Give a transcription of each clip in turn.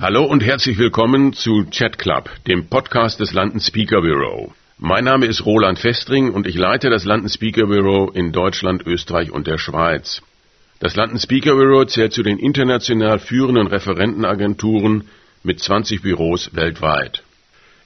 Hallo und herzlich willkommen zu Chat Club, dem Podcast des London Speaker Bureau. Mein Name ist Roland Festring und ich leite das London Speaker Bureau in Deutschland, Österreich und der Schweiz. Das London Speaker Bureau zählt zu den international führenden Referentenagenturen mit 20 Büros weltweit.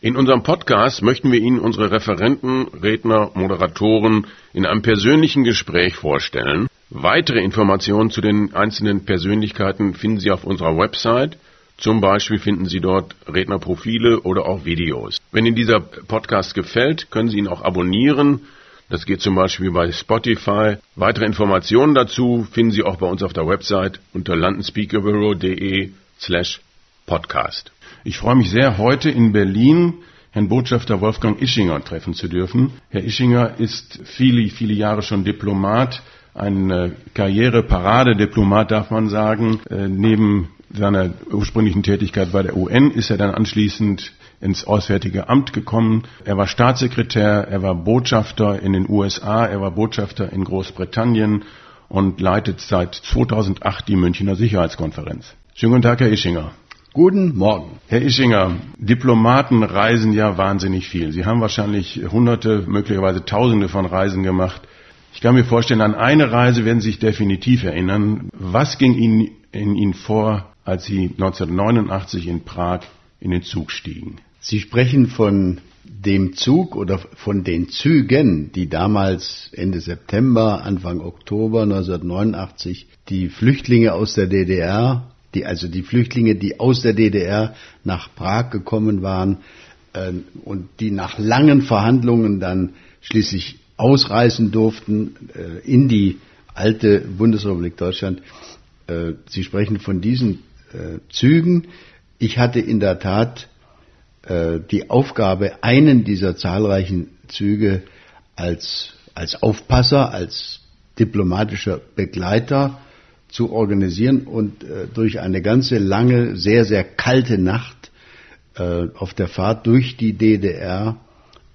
In unserem Podcast möchten wir Ihnen unsere Referenten, Redner, Moderatoren in einem persönlichen Gespräch vorstellen. Weitere Informationen zu den einzelnen Persönlichkeiten finden Sie auf unserer Website. Zum Beispiel finden Sie dort Rednerprofile oder auch Videos. Wenn Ihnen dieser Podcast gefällt, können Sie ihn auch abonnieren das geht zum Beispiel bei Spotify. Weitere Informationen dazu finden Sie auch bei uns auf der Website unter londonspeakerbureau.de slash podcast. Ich freue mich sehr, heute in Berlin Herrn Botschafter Wolfgang Ischinger treffen zu dürfen. Herr Ischinger ist viele, viele Jahre schon Diplomat, ein äh, Karriereparadediplomat, darf man sagen. Äh, neben seiner ursprünglichen Tätigkeit bei der UN ist er dann anschließend ins Auswärtige Amt gekommen. Er war Staatssekretär, er war Botschafter in den USA, er war Botschafter in Großbritannien und leitet seit 2008 die Münchner Sicherheitskonferenz. Schönen guten Tag, Herr Ischinger. Guten Morgen. Herr Ischinger, Diplomaten reisen ja wahnsinnig viel. Sie haben wahrscheinlich hunderte, möglicherweise tausende von Reisen gemacht. Ich kann mir vorstellen, an eine Reise werden Sie sich definitiv erinnern. Was ging Ihnen in Ihnen vor, als Sie 1989 in Prag in den Zug stiegen? Sie sprechen von dem Zug oder von den Zügen, die damals Ende September, Anfang Oktober 1989 die Flüchtlinge aus der DDR, die, also die Flüchtlinge, die aus der DDR nach Prag gekommen waren äh, und die nach langen Verhandlungen dann schließlich ausreisen durften äh, in die alte Bundesrepublik Deutschland. Äh, Sie sprechen von diesen äh, Zügen. Ich hatte in der Tat äh, die Aufgabe, einen dieser zahlreichen Züge als, als Aufpasser, als diplomatischer Begleiter zu organisieren und äh, durch eine ganze lange, sehr, sehr kalte Nacht äh, auf der Fahrt durch die DDR,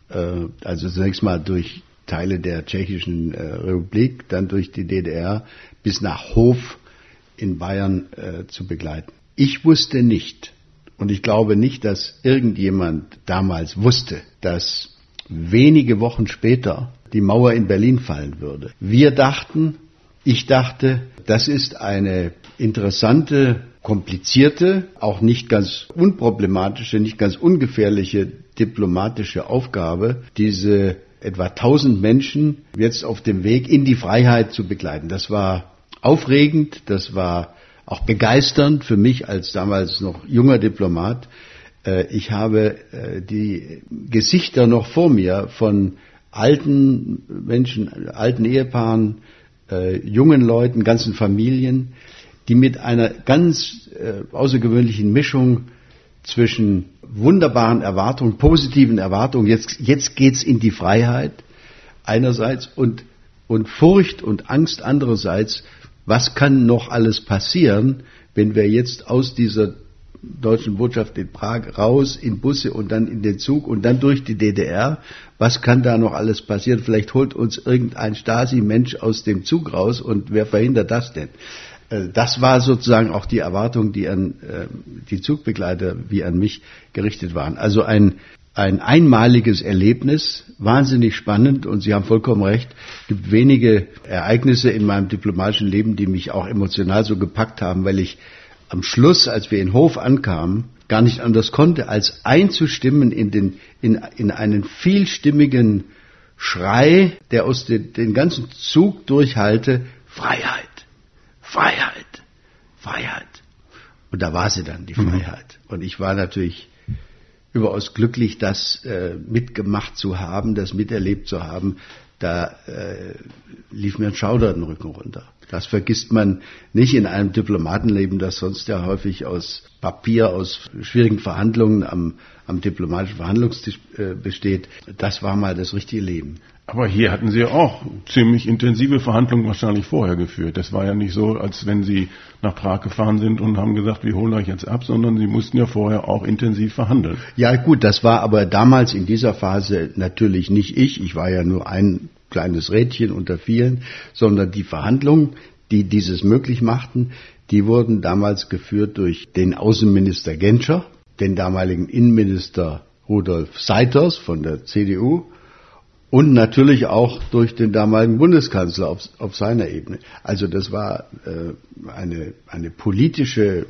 äh, also zunächst mal durch Teile der Tschechischen äh, Republik, dann durch die DDR bis nach Hof in Bayern äh, zu begleiten. Ich wusste nicht, und ich glaube nicht, dass irgendjemand damals wusste, dass wenige Wochen später die Mauer in Berlin fallen würde. Wir dachten, ich dachte, das ist eine interessante, komplizierte, auch nicht ganz unproblematische, nicht ganz ungefährliche diplomatische Aufgabe, diese etwa 1000 Menschen jetzt auf dem Weg in die Freiheit zu begleiten. Das war aufregend, das war auch begeisternd für mich als damals noch junger Diplomat. Äh, ich habe äh, die Gesichter noch vor mir von alten Menschen, alten Ehepaaren, äh, jungen Leuten, ganzen Familien, die mit einer ganz außergewöhnlichen Mischung zwischen wunderbaren Erwartungen, positiven Erwartungen, jetzt, jetzt geht's in die Freiheit einerseits und, und Furcht und Angst andererseits was kann noch alles passieren, wenn wir jetzt aus dieser deutschen Botschaft in Prag raus in Busse und dann in den Zug und dann durch die DDR. Was kann da noch alles passieren? Vielleicht holt uns irgendein Stasi-Mensch aus dem Zug raus und wer verhindert das denn? Äh, das war sozusagen auch die Erwartung, die an äh, die Zugbegleiter wie an mich gerichtet waren. Also ein ein einmaliges Erlebnis, wahnsinnig spannend und Sie haben vollkommen recht, es gibt wenige Ereignisse in meinem diplomatischen Leben, die mich auch emotional so gepackt haben, weil ich am Schluss, als wir in Hof ankamen, gar nicht anders konnte, als einzustimmen in, den, in, in einen vielstimmigen Schrei, der aus den, den ganzen Zug durchhalte, Freiheit, Freiheit, Freiheit. Und da war sie dann, die mhm. Freiheit. Und ich war natürlich überaus glücklich, das äh, mitgemacht zu haben, das miterlebt zu haben. Da äh, lief mir ein Schauder den Rücken runter. Das vergisst man nicht in einem Diplomatenleben, das sonst ja häufig aus Papier, aus schwierigen Verhandlungen am, am diplomatischen Verhandlungstisch äh, besteht. Das war mal das richtige Leben. Aber hier hatten Sie auch ziemlich intensive Verhandlungen wahrscheinlich vorher geführt. Das war ja nicht so, als wenn Sie nach Prag gefahren sind und haben gesagt, wir holen euch jetzt ab, sondern Sie mussten ja vorher auch intensiv verhandeln. Ja gut, das war aber damals in dieser Phase natürlich nicht ich. Ich war ja nur ein kleines Rädchen unter vielen, sondern die Verhandlungen, die dieses möglich machten, die wurden damals geführt durch den Außenminister Genscher, den damaligen Innenminister Rudolf Seiters von der CDU und natürlich auch durch den damaligen Bundeskanzler auf, auf seiner Ebene. Also das war äh, eine, eine politische äh,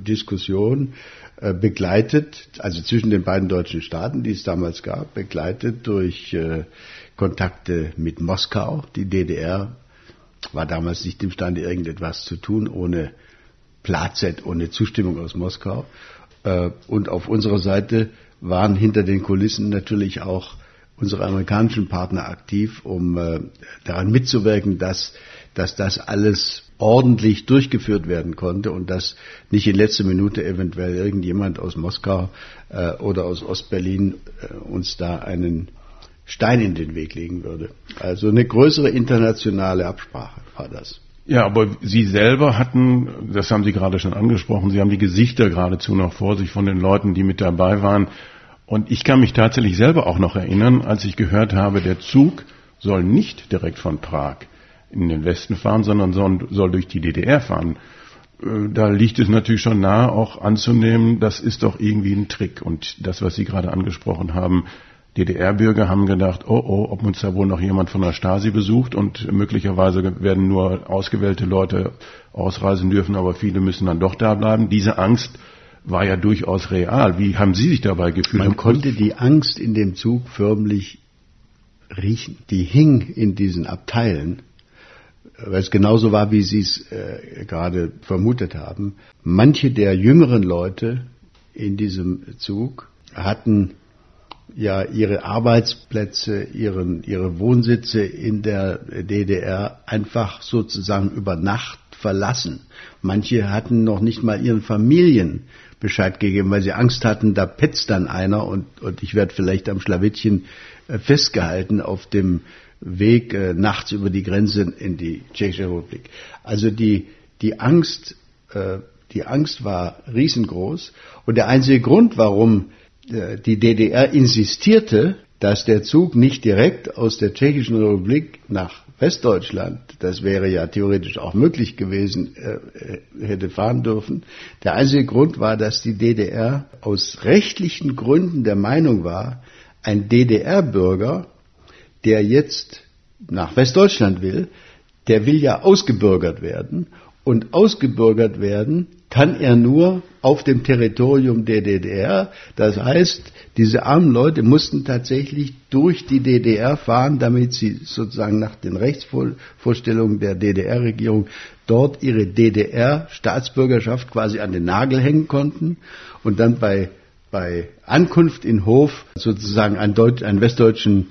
Diskussion, begleitet, also zwischen den beiden deutschen Staaten, die es damals gab, begleitet durch äh, Kontakte mit Moskau. Die DDR war damals nicht imstande, irgendetwas zu tun, ohne Plazet, ohne Zustimmung aus Moskau. Äh, und auf unserer Seite waren hinter den Kulissen natürlich auch unsere amerikanischen Partner aktiv, um äh, daran mitzuwirken, dass, dass das alles ordentlich durchgeführt werden konnte und dass nicht in letzter Minute eventuell irgendjemand aus Moskau äh, oder aus Ostberlin äh, uns da einen Stein in den Weg legen würde. Also eine größere internationale Absprache war das. Ja, aber Sie selber hatten, das haben Sie gerade schon angesprochen, Sie haben die Gesichter geradezu noch vor sich von den Leuten, die mit dabei waren. Und ich kann mich tatsächlich selber auch noch erinnern, als ich gehört habe, der Zug soll nicht direkt von Prag in den Westen fahren, sondern soll, durch die DDR fahren. Äh, da liegt es natürlich schon nahe, auch anzunehmen, das ist doch irgendwie ein Trick. Und das, was Sie gerade angesprochen haben, DDR-Bürger haben gedacht, oh oh, ob uns da wohl noch jemand von der Stasi besucht und möglicherweise werden nur ausgewählte Leute ausreisen dürfen, aber viele müssen dann doch da bleiben. Diese Angst war ja durchaus real. Wie haben Sie sich dabei gefühlt? Man konnte die Angst in dem Zug förmlich riechen. Die hing in diesen Abteilen, weil es genauso war, wie Sie es äh, gerade vermutet haben. Manche der jüngeren Leute in diesem Zug hatten ja ihre Arbeitsplätze, ihren, ihre Wohnsitze in der DDR einfach sozusagen über Nacht verlassen. Manche hatten noch nicht mal ihren Familien Bescheid gegeben, weil sie Angst hatten, da petzt dann einer und, und ich werde vielleicht am Schlawittchen äh, festgehalten auf dem Weg äh, nachts über die Grenze in die Tschechische Republik. Also die, die Angst, äh, die Angst war riesengroß und der einzige Grund, warum äh, die DDR insistierte, dass der Zug nicht direkt aus der Tschechischen Republik nach Westdeutschland, das wäre ja theoretisch auch möglich gewesen, äh, äh, hätte fahren dürfen. Der einzige Grund war, dass die DDR aus rechtlichen Gründen der Meinung war, ein DDR-Bürger, der jetzt nach Westdeutschland will, der will ja ausgebürgert werden. Und ausgebürgert werden kann er nur auf dem Territorium der DDR. Das heißt, diese armen Leute mussten tatsächlich durch die DDR fahren, damit sie sozusagen nach den Rechtsvorstellungen der DDR-Regierung dort ihre DDR-Staatsbürgerschaft quasi an den Nagel hängen konnten und dann bei, bei Ankunft in Hof sozusagen einen, Deut einen westdeutschen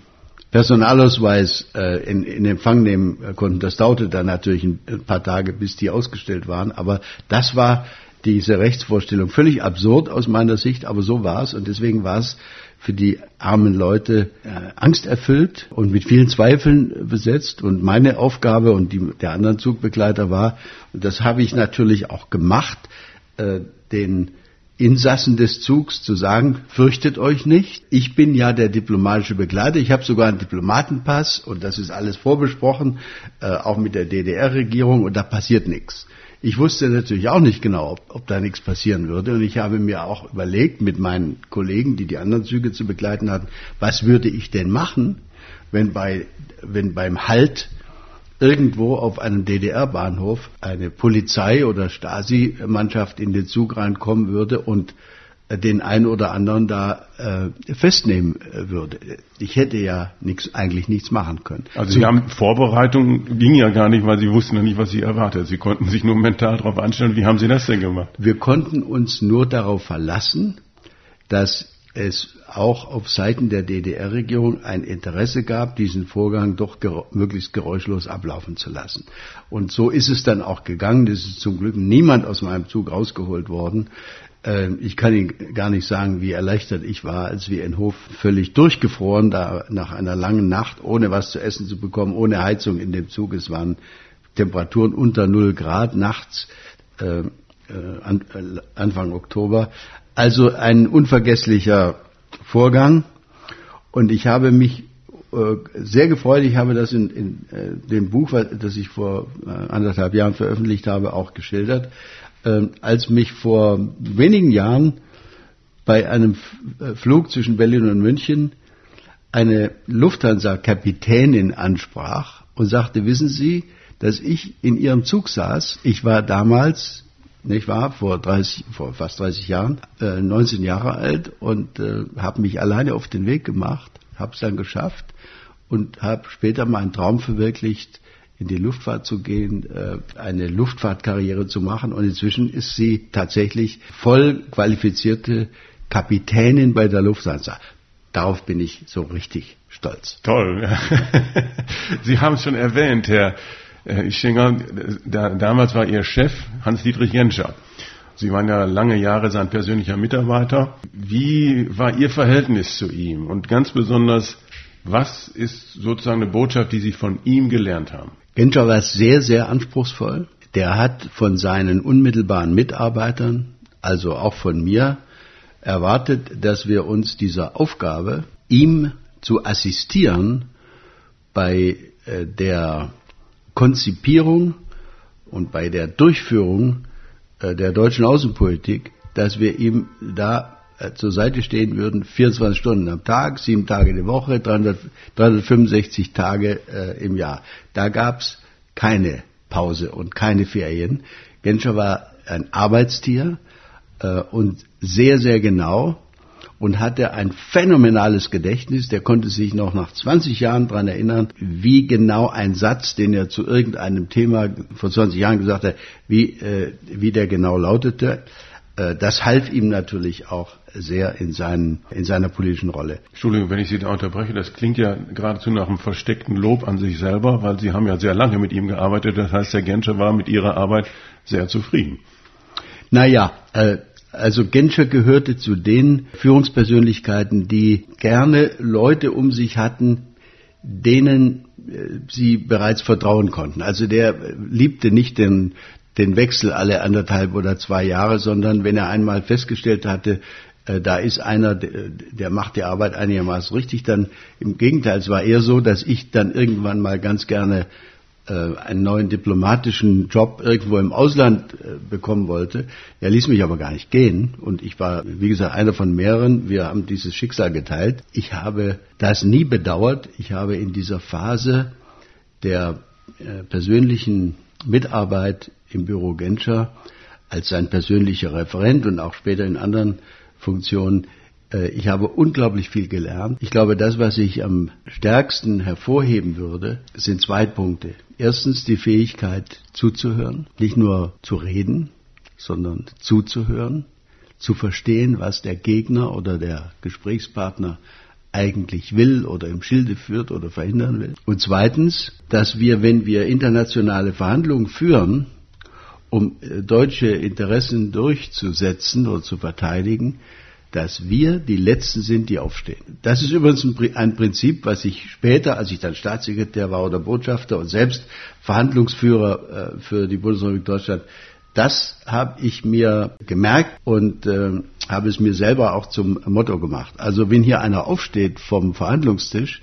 Personalausweis äh, in, in Empfang nehmen konnten. Das dauerte dann natürlich ein paar Tage, bis die ausgestellt waren. Aber das war diese Rechtsvorstellung völlig absurd aus meiner Sicht, aber so war es. Und deswegen war es für die armen Leute äh, angsterfüllt und mit vielen Zweifeln besetzt. Und meine Aufgabe und die der anderen Zugbegleiter war, und das habe ich natürlich auch gemacht, äh, den Insassen des Zugs zu sagen, fürchtet euch nicht. Ich bin ja der diplomatische Begleiter. Ich habe sogar einen Diplomatenpass und das ist alles vorbesprochen, äh, auch mit der DDR-Regierung und da passiert nichts. Ich wusste natürlich auch nicht genau, ob, ob, da nichts passieren würde. Und ich habe mir auch überlegt mit meinen Kollegen, die die anderen Züge zu begleiten hatten, was würde ich denn machen, wenn, bei, wenn beim Halt irgendwo auf einem DDR-Bahnhof eine Polizei- oder Stasi-Mannschaft in den Zug reinkommen würde und den einen oder anderen da äh, festnehmen äh, würde. Ich hätte ja nix, eigentlich nichts machen können. Also Sie haben Vorbereitung ging ja gar nicht, weil Sie wussten ja nicht, was Sie erwartet. Sie konnten sich nur mental darauf anstellen. Wie haben Sie das denn gemacht? Wir konnten uns nur darauf verlassen, dass es auch auf Seiten der DDR-Regierung ein Interesse gab, diesen Vorgang doch ger möglichst geräuschlos ablaufen zu lassen. Und so ist es dann auch gegangen. Es ist zum Glück niemand aus meinem Zug rausgeholt worden. Ähm, ich kann Ihnen gar nicht sagen, wie erleichtert ich war, als wir in Hof völlig durchgefroren, da nach einer langen Nacht, ohne was zu essen zu bekommen, ohne Heizung in dem Zug. Es waren Temperaturen unter 0 Grad nachts, äh, äh, Anfang Oktober. Also ein unvergesslicher Vorgang. Und ich habe mich äh, sehr gefreut. Ich habe das in, in äh, dem Buch, das ich vor äh, anderthalb Jahren veröffentlicht habe, auch geschildert. Ähm, als mich vor wenigen Jahren bei einem Flug zwischen Berlin und München eine Lufthansa-Kapitänin ansprach und sagte, wissen Sie, dass ich in Ihrem Zug saß. Ich war damals nicht wahr, vor, 30, vor fast 30 Jahren, äh, 19 Jahre alt und äh, habe mich alleine auf den Weg gemacht, habe es dann geschafft und habe später meinen Traum verwirklicht, in die Luftfahrt zu gehen, äh, eine Luftfahrtkarriere zu machen und inzwischen ist sie tatsächlich voll qualifizierte Kapitänin bei der Lufthansa. Darauf bin ich so richtig stolz. Toll. Sie haben es schon erwähnt, Herr äh, denke, da, damals war Ihr Chef Hans-Dietrich Jenscher. Sie waren ja lange Jahre sein persönlicher Mitarbeiter. Wie war Ihr Verhältnis zu ihm? Und ganz besonders, was ist sozusagen eine Botschaft, die Sie von ihm gelernt haben? Genscher war sehr, sehr anspruchsvoll. Der hat von seinen unmittelbaren Mitarbeitern, also auch von mir, erwartet, dass wir uns dieser Aufgabe, ihm zu assistieren bei äh, der Konzipierung und bei der Durchführung äh, der deutschen Außenpolitik, dass wir ihm da äh, zur Seite stehen würden, 24 Stunden am Tag, sieben Tage die Woche, 300, 365 Tage äh, im Jahr. Da gab es keine Pause und keine Ferien. Genscher war ein Arbeitstier äh, und sehr, sehr genau und hatte ein phänomenales Gedächtnis. Der konnte sich noch nach 20 Jahren daran erinnern, wie genau ein Satz, den er zu irgendeinem Thema vor 20 Jahren gesagt hat, wie, äh, wie der genau lautete. Äh, das half ihm natürlich auch sehr in, seinen, in seiner politischen Rolle. Entschuldigung, wenn ich Sie da unterbreche, das klingt ja geradezu nach einem versteckten Lob an sich selber, weil Sie haben ja sehr lange mit ihm gearbeitet. Das heißt, Herr Genscher war mit Ihrer Arbeit sehr zufrieden. Naja, äh, also Genscher gehörte zu den Führungspersönlichkeiten, die gerne Leute um sich hatten, denen äh, sie bereits vertrauen konnten. Also der liebte nicht den, den Wechsel alle anderthalb oder zwei Jahre, sondern wenn er einmal festgestellt hatte, äh, da ist einer, der macht die Arbeit einigermaßen richtig, dann im Gegenteil, es war eher so, dass ich dann irgendwann mal ganz gerne einen neuen diplomatischen Job irgendwo im Ausland äh, bekommen wollte. Er ließ mich aber gar nicht gehen und ich war, wie gesagt, einer von mehreren. Wir haben dieses Schicksal geteilt. Ich habe das nie bedauert. Ich habe in dieser Phase der äh, persönlichen Mitarbeit im Büro Genscher als sein persönlicher Referent und auch später in anderen Funktionen äh, ich habe unglaublich viel gelernt. Ich glaube, das, was ich am stärksten hervorheben würde, sind zwei Punkte. Erstens die Fähigkeit zuzuhören, nicht nur zu reden, sondern zuzuhören, zu verstehen, was der Gegner oder der Gesprächspartner eigentlich will oder im Schilde führt oder verhindern will. Und zweitens, dass wir, wenn wir internationale Verhandlungen führen, um äh, deutsche Interessen durchzusetzen oder zu verteidigen, dass wir die Letzten sind, die aufstehen. Das ist übrigens ein Prinzip, was ich später, als ich dann Staatssekretär war oder Botschafter und selbst Verhandlungsführer äh, für die Bundesrepublik Deutschland, das habe ich mir gemerkt und äh, habe es mir selber auch zum Motto gemacht. Also wenn hier einer aufsteht vom Verhandlungstisch,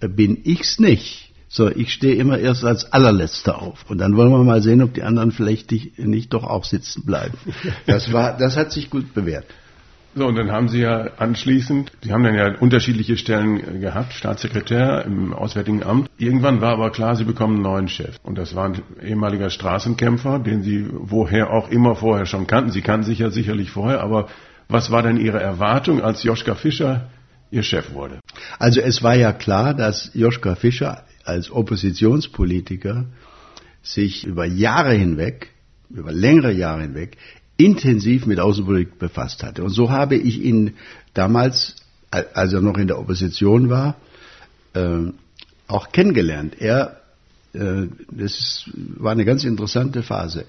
äh, bin ich's nicht. So, ich stehe immer erst als allerletzter auf. Und dann wollen wir mal sehen, ob die anderen vielleicht nicht doch auch sitzen bleiben. Das war, das hat sich gut bewährt. So, und dann haben Sie ja anschließend, Sie haben dann ja unterschiedliche Stellen gehabt, Staatssekretär im Auswärtigen Amt. Irgendwann war aber klar, Sie bekommen einen neuen Chef. Und das war ein ehemaliger Straßenkämpfer, den Sie woher auch immer vorher schon kannten. Sie kannten sich ja sicherlich vorher, aber was war denn Ihre Erwartung, als Joschka Fischer Ihr Chef wurde? Also es war ja klar, dass Joschka Fischer als Oppositionspolitiker sich über Jahre hinweg, über längere Jahre hinweg, intensiv mit Außenpolitik befasst hatte. Und so habe ich ihn damals, als er noch in der Opposition war, äh, auch kennengelernt. Er, äh, das war eine ganz interessante Phase.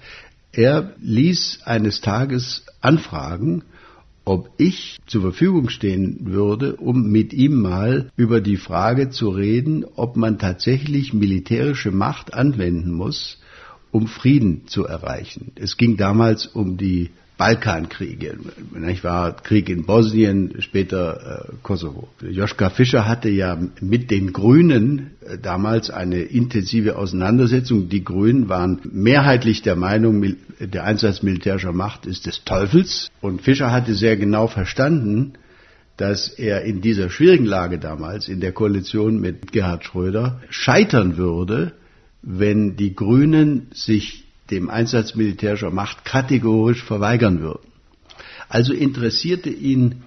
Er ließ eines Tages anfragen, ob ich zur Verfügung stehen würde, um mit ihm mal über die Frage zu reden, ob man tatsächlich militärische Macht anwenden muss, um Frieden zu erreichen. Es ging damals um die Balkankriege. Ich war Krieg in Bosnien, später äh, Kosovo. Joschka Fischer hatte ja mit den Grünen äh, damals eine intensive Auseinandersetzung. Die Grünen waren mehrheitlich der Meinung, der Einsatz militärischer Macht ist des Teufels. Und Fischer hatte sehr genau verstanden, dass er in dieser schwierigen Lage damals in der Koalition mit Gerhard Schröder scheitern würde, wenn die Grünen sich dem Einsatz militärischer Macht kategorisch verweigern würden. Also interessierte ihn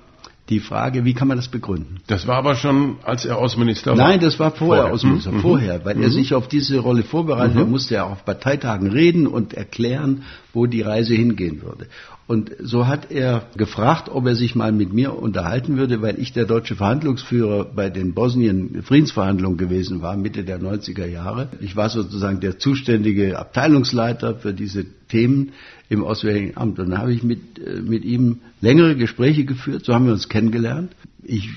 die Frage, wie kann man das begründen? Das war aber schon, als er Außenminister war? Nein, das war vorher, vorher. Außenminister, mhm. vorher, weil mhm. er sich auf diese Rolle vorbereitet. Mhm. Er musste ja auf Parteitagen reden und erklären, wo die Reise hingehen würde. Und so hat er gefragt, ob er sich mal mit mir unterhalten würde, weil ich der deutsche Verhandlungsführer bei den Bosnien-Friedensverhandlungen gewesen war, Mitte der 90er Jahre. Ich war sozusagen der zuständige Abteilungsleiter für diese Themen im Auswärtigen Amt. Und da habe ich mit, äh, mit ihm längere Gespräche geführt, so haben wir uns kennengelernt. Ich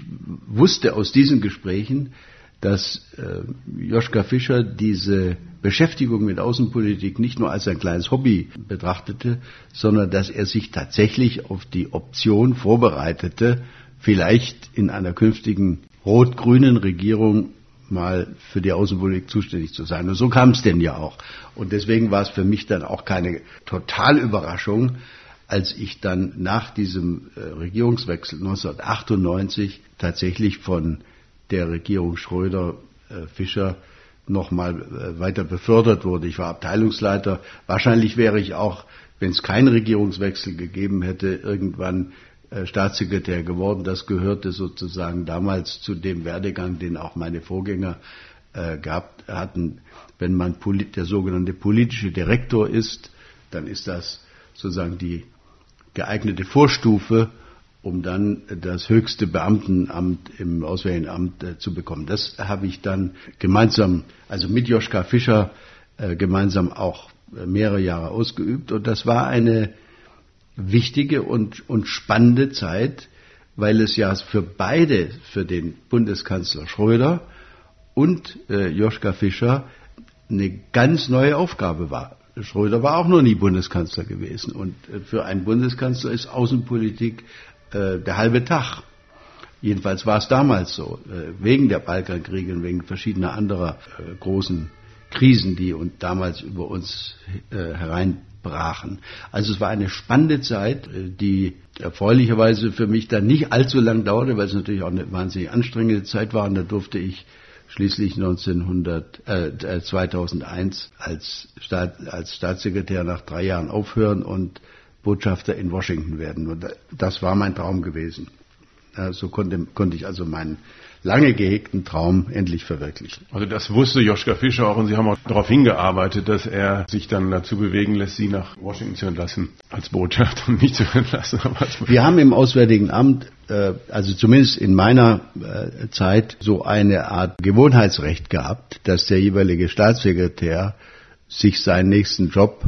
wusste aus diesen Gesprächen, dass äh, Joschka Fischer diese Beschäftigung mit Außenpolitik nicht nur als ein kleines Hobby betrachtete, sondern dass er sich tatsächlich auf die Option vorbereitete, vielleicht in einer künftigen rot-grünen Regierung mal für die Außenpolitik zuständig zu sein. Und so kam es denn ja auch. Und deswegen war es für mich dann auch keine Totalüberraschung, als ich dann nach diesem äh, Regierungswechsel 1998 tatsächlich von der Regierung Schröder-Fischer äh, nochmal äh, weiter befördert wurde. Ich war Abteilungsleiter. Wahrscheinlich wäre ich auch, wenn es keinen Regierungswechsel gegeben hätte, irgendwann Staatssekretär geworden. Das gehörte sozusagen damals zu dem Werdegang, den auch meine Vorgänger gehabt hatten. Wenn man der sogenannte politische Direktor ist, dann ist das sozusagen die geeignete Vorstufe um dann das höchste Beamtenamt im Auswärtigen Amt äh, zu bekommen. Das habe ich dann gemeinsam, also mit Joschka Fischer, äh, gemeinsam auch äh, mehrere Jahre ausgeübt. Und das war eine wichtige und, und spannende Zeit, weil es ja für beide, für den Bundeskanzler Schröder und äh, Joschka Fischer, eine ganz neue Aufgabe war. Schröder war auch noch nie Bundeskanzler gewesen. Und für einen Bundeskanzler ist Außenpolitik äh, der halbe Tag. Jedenfalls war es damals so, äh, wegen der Balkankriege und wegen verschiedener anderer äh, großen Krisen, die und damals über uns äh, hereinbrachen. Also es war eine spannende Zeit, äh, die erfreulicherweise für mich dann nicht allzu lang dauerte, weil es natürlich auch eine wahnsinnig anstrengende Zeit war. Und da durfte ich schließlich 1900, äh, 2001 als, Staat, als Staatssekretär nach drei Jahren aufhören und Botschafter in Washington werden. Und das war mein Traum gewesen. So konnte, konnte ich also meinen lange gehegten Traum endlich verwirklichen. Also das wusste Joschka Fischer auch und Sie haben auch darauf hingearbeitet, dass er sich dann dazu bewegen lässt, Sie nach Washington zu entlassen als Botschafter und nicht zu entlassen. Wir haben im Auswärtigen Amt, äh, also zumindest in meiner äh, Zeit, so eine Art Gewohnheitsrecht gehabt, dass der jeweilige Staatssekretär sich seinen nächsten Job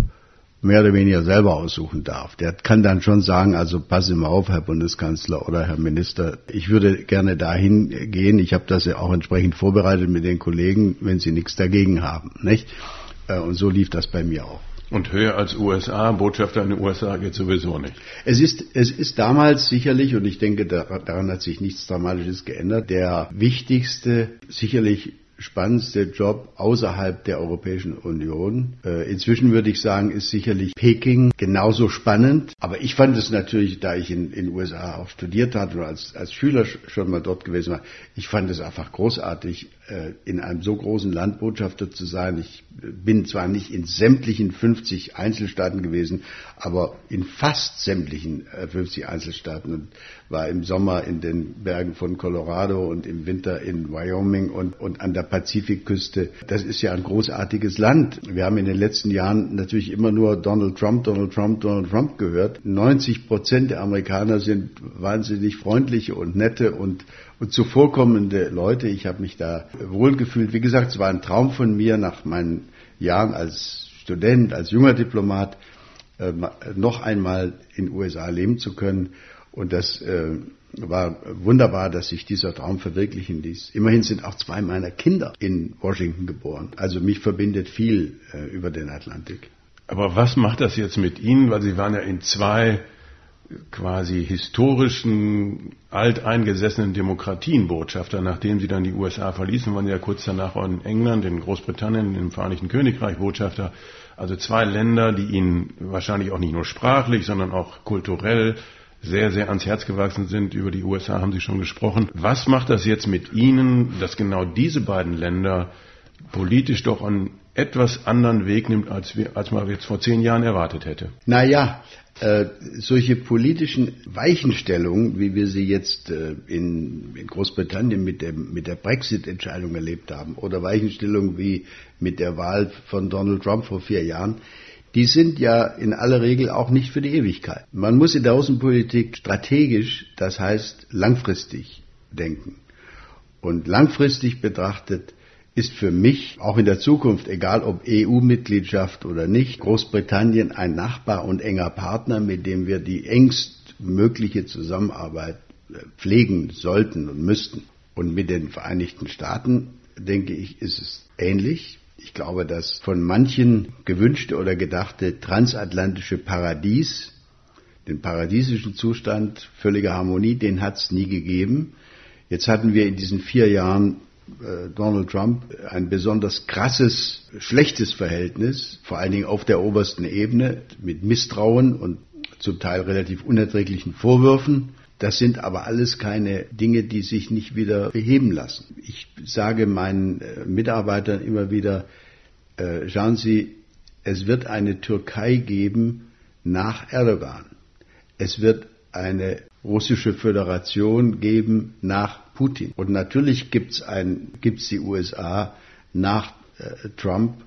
mehr oder weniger selber aussuchen darf. Der kann dann schon sagen, also passen mal auf, Herr Bundeskanzler oder Herr Minister, ich würde gerne dahin gehen. Ich habe das ja auch entsprechend vorbereitet mit den Kollegen, wenn Sie nichts dagegen haben. Nicht? Äh, und so lief das bei mir auch. Und höher als USA, Botschafter in den USA geht sowieso nicht. Es ist, es ist damals sicherlich, und ich denke, daran hat sich nichts Dramatisches geändert, der wichtigste, sicherlich spannendste Job außerhalb der Europäischen Union. Äh, inzwischen würde ich sagen, ist sicherlich Peking genauso spannend. Aber ich fand es natürlich, da ich in den USA auch studiert hatte und als, als Schüler schon mal dort gewesen war, ich fand es einfach großartig, in einem so großen Land Botschafter zu sein. Ich bin zwar nicht in sämtlichen 50 Einzelstaaten gewesen, aber in fast sämtlichen 50 äh, Einzelstaaten und war im Sommer in den Bergen von Colorado und im Winter in Wyoming und, und an der Pazifikküste. Das ist ja ein großartiges Land. Wir haben in den letzten Jahren natürlich immer nur Donald Trump, Donald Trump, Donald Trump gehört. 90 Prozent der Amerikaner sind wahnsinnig freundliche und nette und, und zuvorkommende Leute. Ich habe mich da wohlgefühlt. Wie gesagt, es war ein Traum von mir nach meinen Jahren als Student, als junger Diplomat, äh, noch einmal in den USA leben zu können. Und das äh, war wunderbar, dass sich dieser Traum verwirklichen ließ. Immerhin sind auch zwei meiner Kinder in Washington geboren. Also mich verbindet viel äh, über den Atlantik. Aber was macht das jetzt mit Ihnen? Weil Sie waren ja in zwei quasi historischen, alteingesessenen Demokratien Botschafter. Nachdem Sie dann die USA verließen, waren Sie ja kurz danach auch in England, in Großbritannien, im Vereinigten Königreich Botschafter. Also zwei Länder, die Ihnen wahrscheinlich auch nicht nur sprachlich, sondern auch kulturell sehr, sehr ans Herz gewachsen sind. Über die USA haben Sie schon gesprochen. Was macht das jetzt mit Ihnen, dass genau diese beiden Länder politisch doch einen etwas anderen Weg nimmt, als, wir, als man jetzt vor zehn Jahren erwartet hätte? Naja, äh, solche politischen Weichenstellungen, wie wir sie jetzt äh, in, in, Großbritannien mit, dem, mit der Brexit-Entscheidung erlebt haben, oder Weichenstellungen wie mit der Wahl von Donald Trump vor vier Jahren, die sind ja in aller Regel auch nicht für die Ewigkeit. Man muss in der Außenpolitik strategisch, das heißt langfristig denken. Und langfristig betrachtet ist für mich auch in der Zukunft, egal ob EU-Mitgliedschaft oder nicht, Großbritannien ein Nachbar und enger Partner, mit dem wir die engstmögliche Zusammenarbeit äh, pflegen sollten und müssten. Und mit den Vereinigten Staaten, denke ich, ist es ähnlich. Ich glaube, das von manchen gewünschte oder gedachte transatlantische Paradies, den paradiesischen Zustand völliger Harmonie, den hat es nie gegeben. Jetzt hatten wir in diesen vier Jahren Donald Trump ein besonders krasses, schlechtes Verhältnis, vor allen Dingen auf der obersten Ebene, mit Misstrauen und zum Teil relativ unerträglichen Vorwürfen. Das sind aber alles keine Dinge, die sich nicht wieder beheben lassen. Ich sage meinen äh, Mitarbeitern immer wieder, äh, schauen Sie, es wird eine Türkei geben nach Erdogan. Es wird eine russische Föderation geben nach Putin. Und natürlich gibt es die USA nach äh, Trump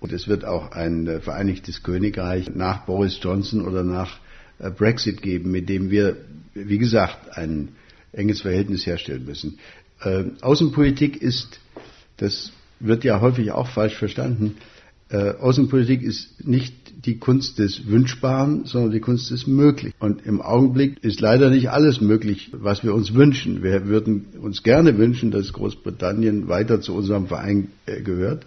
und es wird auch ein äh, Vereinigtes Königreich nach Boris Johnson oder nach äh, Brexit geben, mit dem wir wie gesagt, ein enges Verhältnis herstellen müssen. Äh, Außenpolitik ist, das wird ja häufig auch falsch verstanden, äh, Außenpolitik ist nicht die Kunst des Wünschbaren, sondern die Kunst des Möglichen. Und im Augenblick ist leider nicht alles möglich, was wir uns wünschen. Wir würden uns gerne wünschen, dass Großbritannien weiter zu unserem Verein äh, gehört.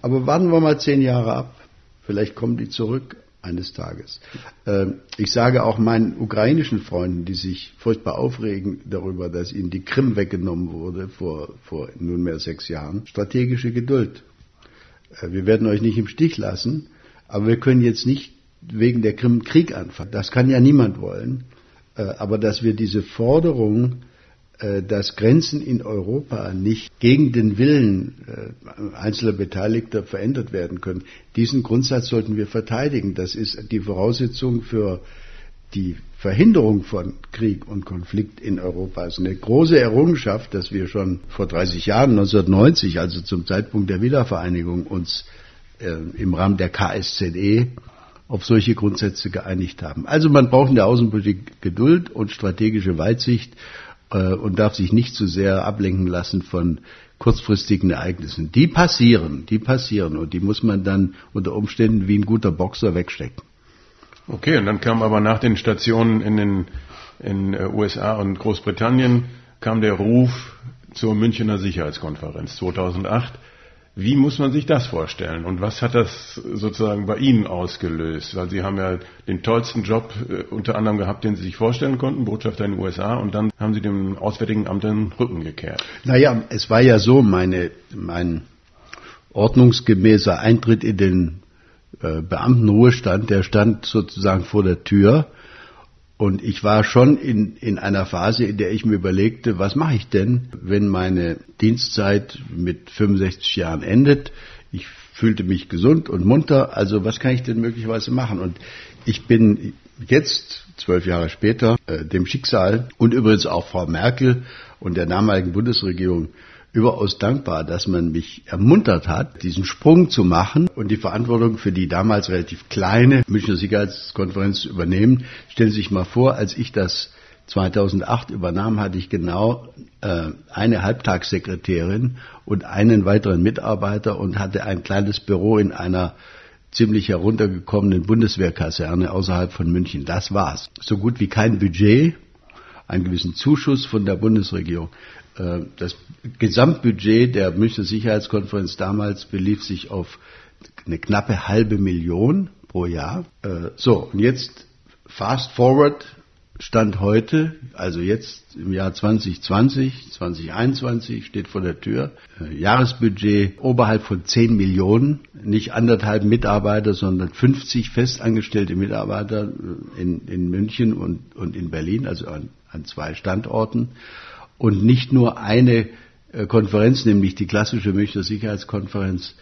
Aber warten wir mal zehn Jahre ab. Vielleicht kommen die zurück eines Tages. Ähm, ich sage auch meinen ukrainischen Freunden, die sich furchtbar aufregen darüber, dass ihnen die Krim weggenommen wurde vor, vor nunmehr sechs Jahren, strategische Geduld. Äh, wir werden euch nicht im Stich lassen, aber wir können jetzt nicht wegen der Krim Krieg anfangen. Das kann ja niemand wollen. Äh, aber dass wir diese Forderung äh, dass Grenzen in Europa nicht gegen den Willen äh, einzelner Beteiligter verändert werden können. Diesen Grundsatz sollten wir verteidigen. Das ist die Voraussetzung für die Verhinderung von Krieg und Konflikt in Europa. Es ist eine große Errungenschaft, dass wir schon vor 30 Jahren, 1990, also zum Zeitpunkt der Wiedervereinigung, uns im Rahmen der KSZE auf solche Grundsätze geeinigt haben. Also man braucht in der Außenpolitik Geduld und strategische Weitsicht äh, und darf sich nicht zu sehr ablenken lassen von kurzfristigen Ereignissen. Die passieren, die passieren und die muss man dann unter Umständen wie ein guter Boxer wegstecken. Okay, und dann kam aber nach den Stationen in den in äh, USA und Großbritannien kam der Ruf zur Münchner Sicherheitskonferenz 2008. Wie muss man sich das vorstellen und was hat das sozusagen bei Ihnen ausgelöst? Weil Sie haben ja den tollsten Job äh, unter anderem gehabt, den Sie sich vorstellen konnten, Botschafter in den USA, und dann haben Sie dem Auswärtigen Amt den Rücken gekehrt. Naja, es war ja so, meine, mein ordnungsgemäßer Eintritt in den äh, Beamtenruhestand, der stand sozusagen vor der Tür. Und ich war schon in, in einer Phase, in der ich mir überlegte, was mache ich denn, wenn meine Dienstzeit mit 65 Jahren endet? Ich fühlte mich gesund und munter, also was kann ich denn möglicherweise machen? Und ich bin jetzt, zwölf Jahre später, äh, dem Schicksal und übrigens auch Frau Merkel und der damaligen Bundesregierung überaus dankbar, dass man mich ermuntert hat, diesen Sprung zu machen und die Verantwortung für die damals relativ kleine Münchner Sicherheitskonferenz zu übernehmen. Stellen Sie sich mal vor, als ich das 2008 übernahm, hatte ich genau äh, eine Halbtagssekretärin und einen weiteren Mitarbeiter und hatte ein kleines Büro in einer ziemlich heruntergekommenen Bundeswehrkaserne außerhalb von München. Das war's. So gut wie kein Budget, einen gewissen Zuschuss von der Bundesregierung. Äh, das Gesamtbudget der Münchner Sicherheitskonferenz damals belief sich auf eine knappe halbe Million pro Jahr. Äh, so, und jetzt fast forward Stand heute, also jetzt im Jahr 2020, 2021 steht vor der Tür, äh, Jahresbudget oberhalb von 10 Millionen, nicht anderthalb Mitarbeiter, sondern 50 festangestellte Mitarbeiter in, in München und, und in Berlin, also an, an zwei Standorten und nicht nur eine äh, Konferenz, nämlich die klassische Münchner Sicherheitskonferenz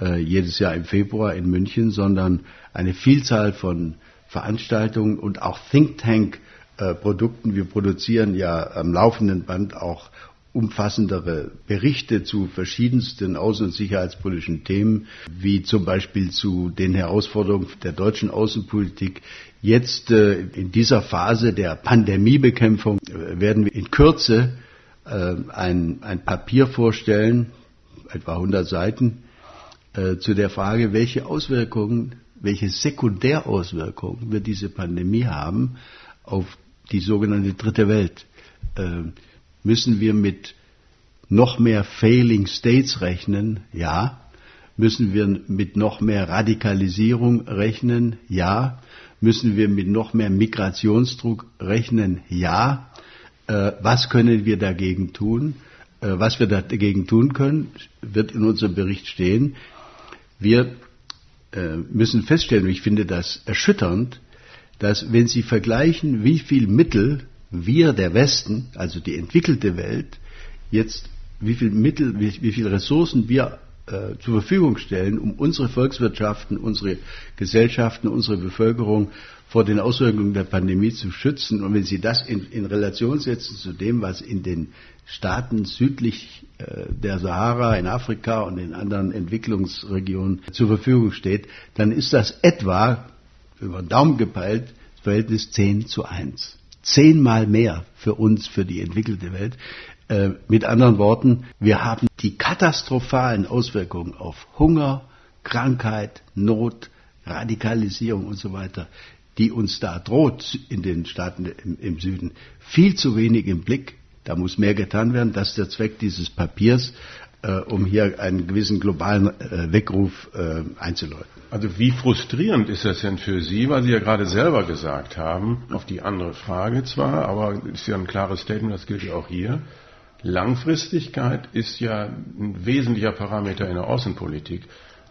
äh, jedes Jahr im Februar in München, sondern eine Vielzahl von Veranstaltungen und auch Think Tank äh, Produkten. Wir produzieren ja am laufenden Band auch umfassendere Berichte zu verschiedensten außen- und sicherheitspolitischen Themen, wie zum Beispiel zu den Herausforderungen der deutschen Außenpolitik. Jetzt äh, in dieser Phase der Pandemiebekämpfung äh, werden wir in Kürze äh, ein, ein Papier vorstellen, etwa 100 Seiten, zu der Frage, welche Auswirkungen, welche Sekundärauswirkungen wird diese Pandemie haben auf die sogenannte dritte Welt Müssen wir mit noch mehr Failing States rechnen? Ja. Müssen wir mit noch mehr Radikalisierung rechnen? Ja. Müssen wir mit noch mehr Migrationsdruck rechnen? Ja. Äh, was können wir dagegen tun? Äh, was wir dagegen tun können, wird in unserem Bericht stehen. Wir äh, müssen feststellen, und ich finde das erschütternd, dass wenn Sie vergleichen, wie viel Mittel wir, der Westen, also die entwickelte Welt, jetzt wie viel Mittel, wie, wie viele Ressourcen wir äh, zur Verfügung stellen, um unsere Volkswirtschaften, unsere Gesellschaften, unsere Bevölkerung vor den Auswirkungen der Pandemie zu schützen. Und wenn Sie das in, in Relation setzen zu dem, was in den Staaten südlich äh, der Sahara, in Afrika und in anderen Entwicklungsregionen zur Verfügung steht, dann ist das etwa, über den Daumen gepeilt, Verhältnis 10 zu 1 zehnmal mehr für uns, für die entwickelte Welt. Äh, mit anderen Worten, wir haben die katastrophalen Auswirkungen auf Hunger, Krankheit, Not, Radikalisierung und so weiter, die uns da droht in den Staaten im, im Süden, viel zu wenig im Blick. Da muss mehr getan werden. Das ist der Zweck dieses Papiers um hier einen gewissen globalen äh, Weckruf äh, einzuläuten. Also wie frustrierend ist das denn für Sie, weil Sie ja gerade selber gesagt haben, auf die andere Frage zwar, aber ist ja ein klares Statement, das gilt ja auch hier. Langfristigkeit ist ja ein wesentlicher Parameter in der Außenpolitik.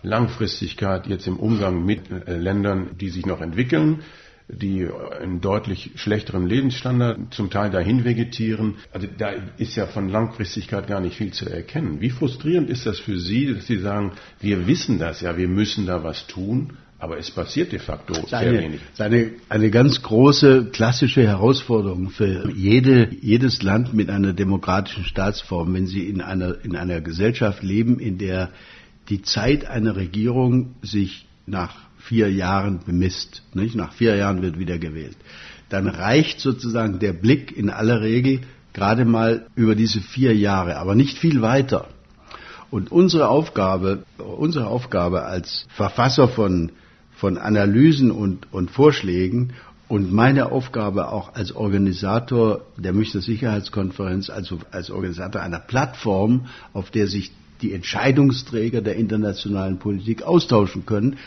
Langfristigkeit jetzt im Umgang mit äh, Ländern, die sich noch entwickeln, die einen deutlich schlechteren Lebensstandard zum Teil dahin vegetieren. Also da ist ja von Langfristigkeit gar nicht viel zu erkennen. Wie frustrierend ist das für Sie, dass Sie sagen, wir wissen das ja, wir müssen da was tun, aber es passiert de facto sehr wenig. Das ist eine, eine ganz große klassische Herausforderung für jede, jedes Land mit einer demokratischen Staatsform, wenn sie in einer, in einer Gesellschaft leben, in der die Zeit einer Regierung sich nach vier Jahren bemisst. Nicht? Nach vier Jahren wird wieder gewählt. Dann reicht sozusagen der Blick in aller Regel gerade mal über diese vier Jahre, aber nicht viel weiter. Und unsere Aufgabe, unsere Aufgabe als Verfasser von, von Analysen und, und Vorschlägen und meine Aufgabe auch als Organisator der Münchner Sicherheitskonferenz, also als Organisator einer Plattform, auf der sich die Entscheidungsträger der internationalen Politik austauschen können,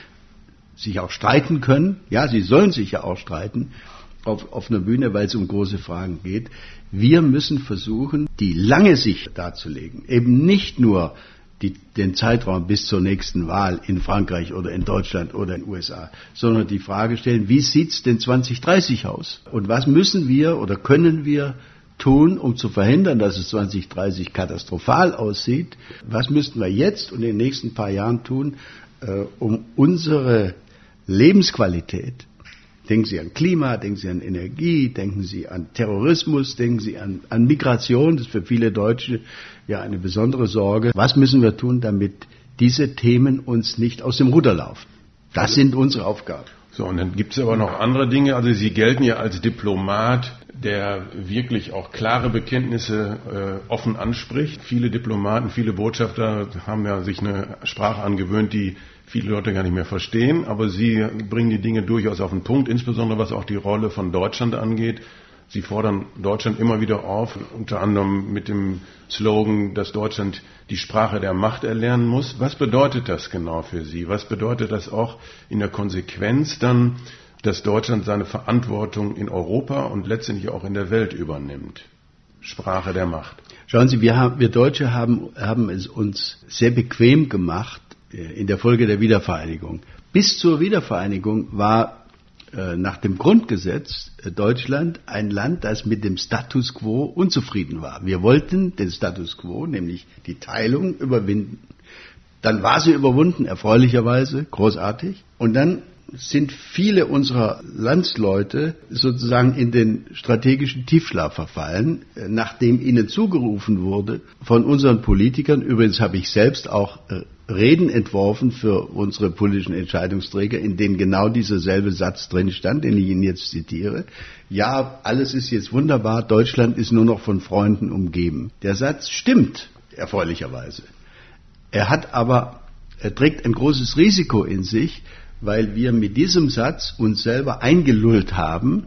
sich auch streiten können. Ja, sie sollen sich ja auch streiten auf, auf einer Bühne, weil es um große Fragen geht. Wir müssen versuchen, die lange Sicht darzulegen. Eben nicht nur die, den Zeitraum bis zur nächsten Wahl in Frankreich oder in Deutschland oder in den USA, sondern die Frage stellen, wie sieht's denn 2030 aus? Und was müssen wir oder können wir tun, um zu verhindern, dass es 2030 katastrophal aussieht? Was müssten wir jetzt und in den nächsten paar Jahren tun, äh, um unsere Lebensqualität Denken Sie an Klima, denken Sie an Energie, denken Sie an Terrorismus, denken Sie an, an Migration. Das ist für viele Deutsche ja eine besondere Sorge. Was müssen wir tun, damit diese Themen uns nicht aus dem Ruder laufen? Das sind unsere Aufgaben. So, und dann gibt es aber noch andere Dinge. Also Sie gelten ja als Diplomat, der wirklich auch klare Bekenntnisse äh, offen anspricht. Viele Diplomaten, viele Botschafter haben ja sich eine Sprache angewöhnt, die viele Leute gar nicht mehr verstehen, aber Sie bringen die Dinge durchaus auf den Punkt, insbesondere was auch die Rolle von Deutschland angeht. Sie fordern Deutschland immer wieder auf, unter anderem mit dem Slogan, dass Deutschland die Sprache der Macht erlernen muss. Was bedeutet das genau für Sie? Was bedeutet das auch in der Konsequenz dann, dass Deutschland seine Verantwortung in Europa und letztendlich auch in der Welt übernimmt? Sprache der Macht. Schauen Sie, wir, haben, wir Deutsche haben, haben es uns sehr bequem gemacht äh, in der Folge der Wiedervereinigung. Bis zur Wiedervereinigung war äh, nach dem Grundgesetz äh, Deutschland ein Land, das mit dem Status quo unzufrieden war. Wir wollten den Status quo, nämlich die Teilung, überwinden. Dann war sie überwunden, erfreulicherweise, großartig. Und dann sind viele unserer Landsleute sozusagen in den strategischen Tiefschlaf verfallen, äh, nachdem ihnen zugerufen wurde von unseren Politikern, übrigens habe ich selbst auch Reden entworfen für unsere politischen Entscheidungsträger, in denen genau dieser selbe Satz drin stand, den ich Ihnen jetzt zitiere. Ja, alles ist jetzt wunderbar, Deutschland ist nur noch von Freunden umgeben. Der Satz stimmt, erfreulicherweise. Er hat aber, er trägt ein großes Risiko in sich, weil wir mit diesem Satz uns selber eingelullt haben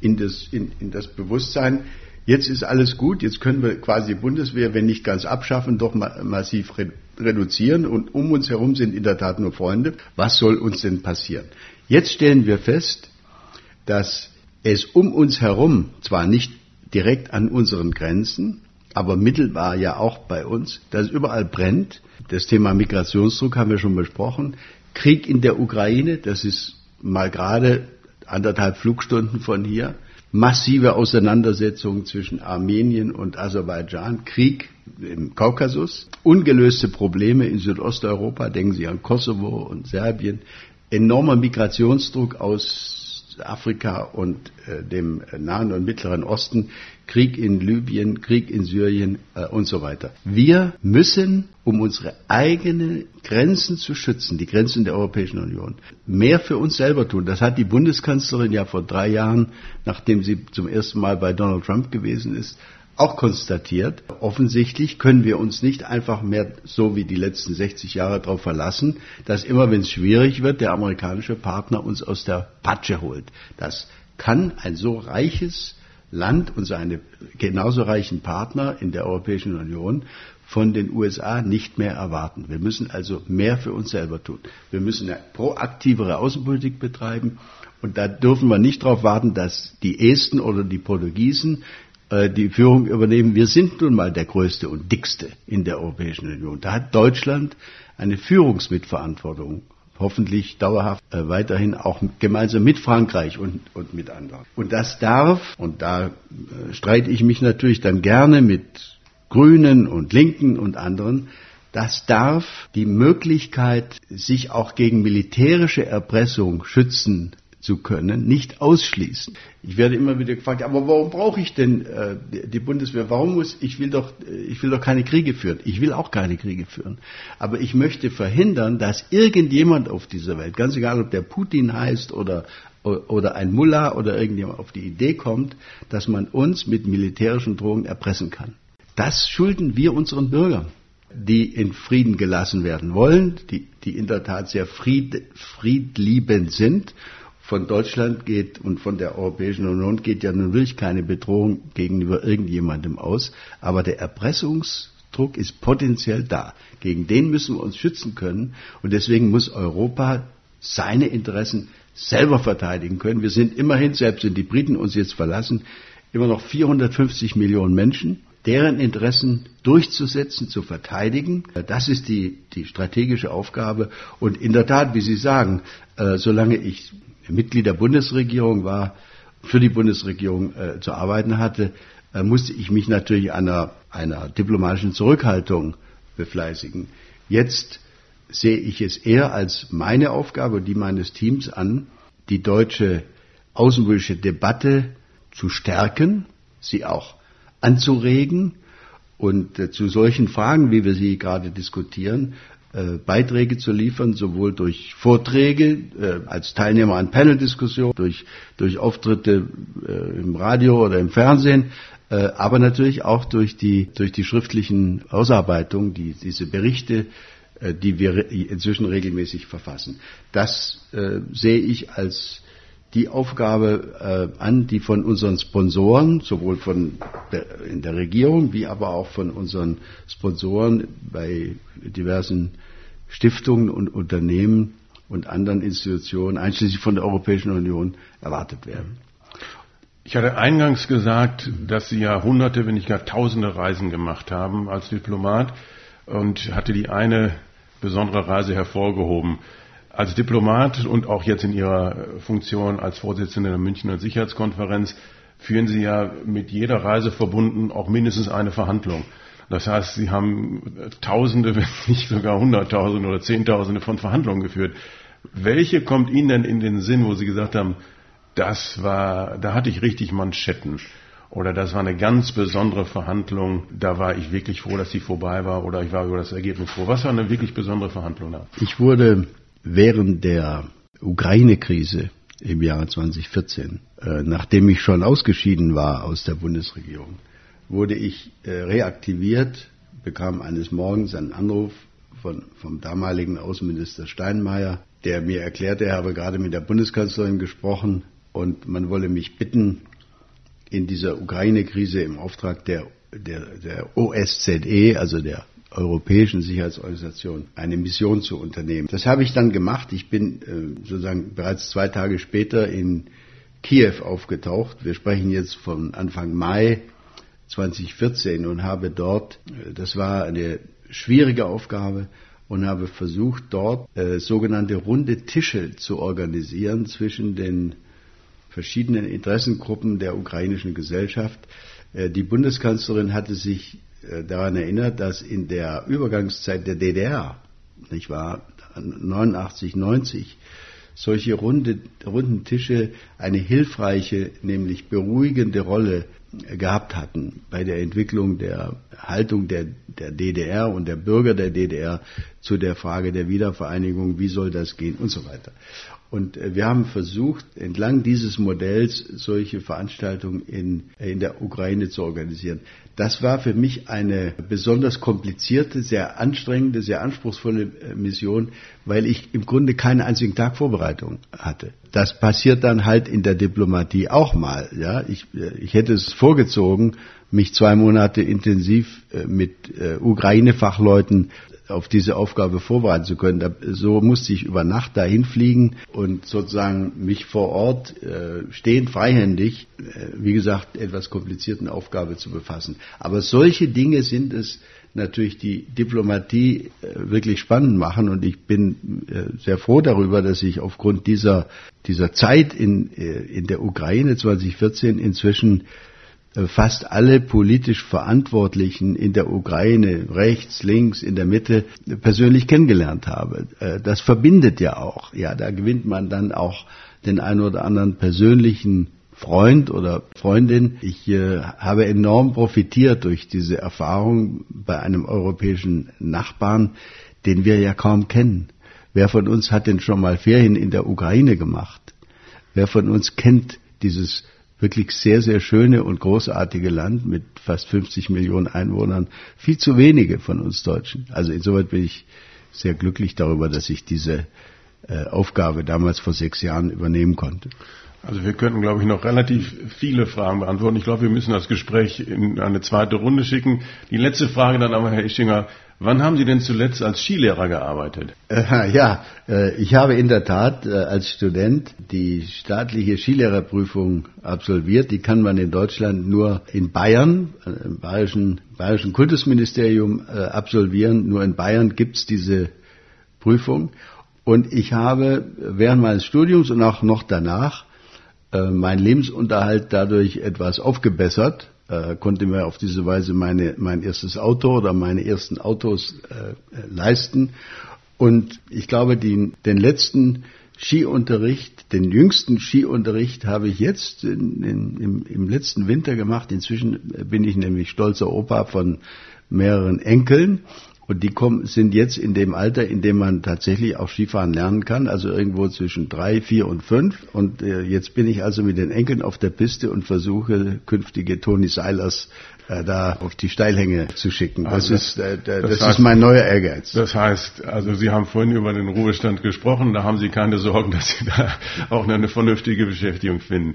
in das, in, in das Bewusstsein, jetzt ist alles gut, jetzt können wir quasi die Bundeswehr, wenn nicht ganz abschaffen, doch massiv reduzieren und um uns herum sind in der Tat nur Freunde. Was soll uns denn passieren? Jetzt stellen wir fest, dass es um uns herum, zwar nicht direkt an unseren Grenzen, aber mittelbar ja auch bei uns, dass es überall brennt. Das Thema Migrationsdruck haben wir schon besprochen. Krieg in der Ukraine, das ist mal gerade anderthalb Flugstunden von hier massive Auseinandersetzungen zwischen Armenien und Aserbaidschan, Krieg im Kaukasus, ungelöste Probleme in Südosteuropa, denken Sie an Kosovo und Serbien, enormer Migrationsdruck aus Afrika und äh, dem Nahen und Mittleren Osten, Krieg in Libyen, Krieg in Syrien äh, und so weiter. Wir müssen, um unsere eigenen Grenzen zu schützen, die Grenzen der Europäischen Union, mehr für uns selber tun. Das hat die Bundeskanzlerin ja vor drei Jahren, nachdem sie zum ersten Mal bei Donald Trump gewesen ist, auch konstatiert, offensichtlich können wir uns nicht einfach mehr so wie die letzten 60 Jahre darauf verlassen, dass immer wenn es schwierig wird, der amerikanische Partner uns aus der Patsche holt. Das kann ein so reiches Land und seine genauso reichen Partner in der Europäischen Union von den USA nicht mehr erwarten. Wir müssen also mehr für uns selber tun. Wir müssen eine proaktivere Außenpolitik betreiben. Und da dürfen wir nicht darauf warten, dass die Esten oder die Portugiesen äh, die Führung übernehmen. Wir sind nun mal der größte und dickste in der Europäischen Union. Da hat Deutschland eine Führungsmitverantwortung hoffentlich dauerhaft äh, weiterhin auch gemeinsam mit Frankreich und, und mit anderen. Und das darf, und da äh, streite ich mich natürlich dann gerne mit Grünen und Linken und anderen, das darf die Möglichkeit, sich auch gegen militärische Erpressung schützen zu können, nicht ausschließen. Ich werde immer wieder gefragt, aber warum brauche ich denn äh, die Bundeswehr? Warum muss ich will doch ich will doch keine Kriege führen. Ich will auch keine Kriege führen, aber ich möchte verhindern, dass irgendjemand auf dieser Welt, ganz egal ob der Putin heißt oder oder ein Mullah oder irgendjemand auf die Idee kommt, dass man uns mit militärischen Drohungen erpressen kann. Das schulden wir unseren Bürgern die in Frieden gelassen werden wollen, die, die in der Tat sehr fried, friedliebend sind von Deutschland geht und von der Europäischen Union geht ja nun wirklich keine Bedrohung gegenüber irgendjemandem aus, aber der Erpressungsdruck ist potenziell da. Gegen den müssen wir uns schützen können und deswegen muss Europa seine Interessen selber verteidigen können. Wir sind immerhin, selbst wenn die Briten uns jetzt verlassen, immer noch 450 Millionen Menschen, deren Interessen durchzusetzen, zu verteidigen. Das ist die, die strategische Aufgabe. Und in der Tat, wie Sie sagen, äh, solange ich Mitglied der Bundesregierung war, für die Bundesregierung äh, zu arbeiten hatte, äh, musste ich mich natürlich einer, einer diplomatischen Zurückhaltung befleißigen. Jetzt sehe ich es eher als meine Aufgabe, die meines Teams an, die deutsche außenpolitische Debatte zu stärken, sie auch anzuregen und äh, zu solchen Fragen, wie wir sie gerade diskutieren, Beiträge zu liefern, sowohl durch Vorträge äh, als Teilnehmer an Paneldiskussionen, durch, durch Auftritte äh, im Radio oder im Fernsehen, äh, aber natürlich auch durch die, durch die schriftlichen Ausarbeitungen, die, diese Berichte, äh, die wir inzwischen regelmäßig verfassen. Das äh, sehe ich als die Aufgabe äh, an, die von unseren Sponsoren, sowohl von der, in der Regierung wie aber auch von unseren Sponsoren bei diversen Stiftungen und Unternehmen und anderen Institutionen, einschließlich von der Europäischen Union, erwartet werden. Ich hatte eingangs gesagt, dass Sie ja hunderte, wenn nicht gar tausende Reisen gemacht haben als Diplomat und hatte die eine besondere Reise hervorgehoben. Als Diplomat und auch jetzt in Ihrer Funktion als Vorsitzender der Münchner Sicherheitskonferenz führen Sie ja mit jeder Reise verbunden auch mindestens eine Verhandlung. Das heißt, Sie haben Tausende, wenn nicht sogar Hunderttausende oder Zehntausende von Verhandlungen geführt. Welche kommt Ihnen denn in den Sinn, wo Sie gesagt haben, das war, da hatte ich richtig Manschetten? Oder das war eine ganz besondere Verhandlung, da war ich wirklich froh, dass sie vorbei war oder ich war über das Ergebnis froh. Was war eine wirklich besondere Verhandlung da? Ich wurde während der Ukraine-Krise im Jahre 2014, äh, nachdem ich schon ausgeschieden war aus der Bundesregierung, wurde ich äh, reaktiviert, bekam eines Morgens einen Anruf von, vom damaligen Außenminister Steinmeier, der mir erklärte, er habe gerade mit der Bundeskanzlerin gesprochen und man wolle mich bitten, in dieser Ukraine-Krise im Auftrag der, der, der OSZE, also der Europäischen Sicherheitsorganisation eine Mission zu unternehmen. Das habe ich dann gemacht. Ich bin äh, sozusagen bereits zwei Tage später in Kiew aufgetaucht. Wir sprechen jetzt von Anfang Mai 2014 und habe dort, äh, das war eine schwierige Aufgabe, und habe versucht, dort äh, sogenannte runde Tische zu organisieren zwischen den verschiedenen Interessengruppen der ukrainischen Gesellschaft. Die Bundeskanzlerin hatte sich daran erinnert, dass in der Übergangszeit der DDR, nicht wahr, 89, 90, solche runde, runden Tische eine hilfreiche, nämlich beruhigende Rolle gehabt hatten bei der Entwicklung der Haltung der, der DDR und der Bürger der DDR zu der Frage der Wiedervereinigung, wie soll das gehen und so weiter. Und äh, wir haben versucht, entlang dieses Modells solche Veranstaltungen in, äh, in der Ukraine zu organisieren. Das war für mich eine besonders komplizierte, sehr anstrengende, sehr anspruchsvolle äh, Mission, weil ich im Grunde keinen einzigen Tag Vorbereitung hatte. Das passiert dann halt in der Diplomatie auch mal. Ja, ich, ich hätte es vorgezogen, mich zwei Monate intensiv mit Ukraine-Fachleuten auf diese Aufgabe vorbereiten zu können. So musste ich über Nacht dahin fliegen und sozusagen mich vor Ort äh, stehend freihändig, äh, wie gesagt, etwas komplizierten Aufgabe zu befassen. Aber solche Dinge sind es natürlich, die Diplomatie äh, wirklich spannend machen und ich bin äh, sehr froh darüber, dass ich aufgrund dieser, dieser Zeit in, äh, in der Ukraine 2014 inzwischen fast alle politisch Verantwortlichen in der Ukraine, rechts, links, in der Mitte, persönlich kennengelernt habe. Äh, das verbindet ja auch. Ja, da gewinnt man dann auch den einen oder anderen persönlichen Freund oder Freundin. Ich äh, habe enorm profitiert durch diese Erfahrung bei einem europäischen Nachbarn, den wir ja kaum kennen. Wer von uns hat denn schon mal Ferien in der Ukraine gemacht? Wer von uns kennt dieses wirklich sehr, sehr schöne und großartige Land mit fast 50 Millionen Einwohnern. Viel zu wenige von uns Deutschen. Also insoweit bin ich sehr glücklich darüber, dass ich diese äh, Aufgabe damals vor sechs Jahren übernehmen konnte. Also wir könnten, glaube ich, noch relativ viele Fragen beantworten. Ich glaube, wir müssen das Gespräch in eine zweite Runde schicken. Die letzte Frage dann aber, Herr Ischinger, Wann haben Sie denn zuletzt als Skilehrer gearbeitet? Äh, ja, äh, ich habe in der Tat äh, als Student die staatliche Skilehrerprüfung absolviert. Die kann man in Deutschland nur in Bayern, äh, im Bayerischen, Bayerischen Kultusministerium äh, absolvieren. Nur in Bayern gibt's diese Prüfung. Und ich habe während meines Studiums und auch noch danach äh, meinen Lebensunterhalt dadurch etwas aufgebessert äh, konnte mir auf diese Weise meine, mein erstes Auto oder meine ersten Autos äh, leisten. Und ich glaube, die, den letzten Skiunterricht, den jüngsten Skiunterricht habe ich jetzt in, in, im, im letzten Winter gemacht. Inzwischen bin ich nämlich stolzer Opa von mehreren Enkeln. Und die kommen, sind jetzt in dem Alter, in dem man tatsächlich auch Skifahren lernen kann, also irgendwo zwischen drei, vier und fünf. Und äh, jetzt bin ich also mit den Enkeln auf der Piste und versuche künftige Toni Seilers äh, da auf die Steilhänge zu schicken. Das, also ist, äh, das, das heißt, ist mein neuer Ehrgeiz. Das heißt, also Sie haben vorhin über den Ruhestand gesprochen, da haben Sie keine Sorgen, dass Sie da auch eine vernünftige Beschäftigung finden.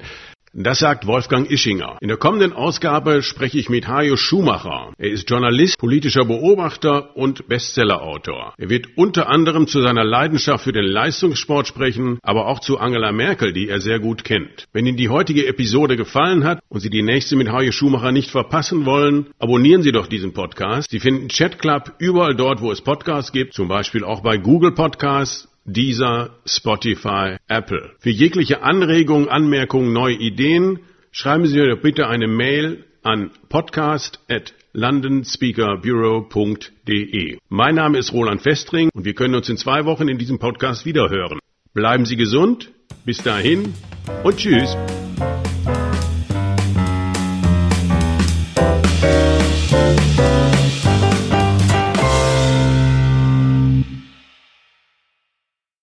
Das sagt Wolfgang Ischinger. In der kommenden Ausgabe spreche ich mit Hajo Schumacher. Er ist Journalist, politischer Beobachter und Bestsellerautor. Er wird unter anderem zu seiner Leidenschaft für den Leistungssport sprechen, aber auch zu Angela Merkel, die er sehr gut kennt. Wenn Ihnen die heutige Episode gefallen hat und Sie die nächste mit Hajo Schumacher nicht verpassen wollen, abonnieren Sie doch diesen Podcast. Sie finden Chat Club überall dort, wo es Podcasts gibt, zum Beispiel auch bei Google Podcasts dieser Spotify, Apple. Für jegliche Anregungen, Anmerkungen, neue Ideen schreiben Sie mir doch bitte eine Mail an podcast at londonspeakerbureau.de. Mein Name ist Roland Festring und wir können uns in zwei Wochen in diesem Podcast wiederhören. Bleiben Sie gesund, bis dahin und tschüss.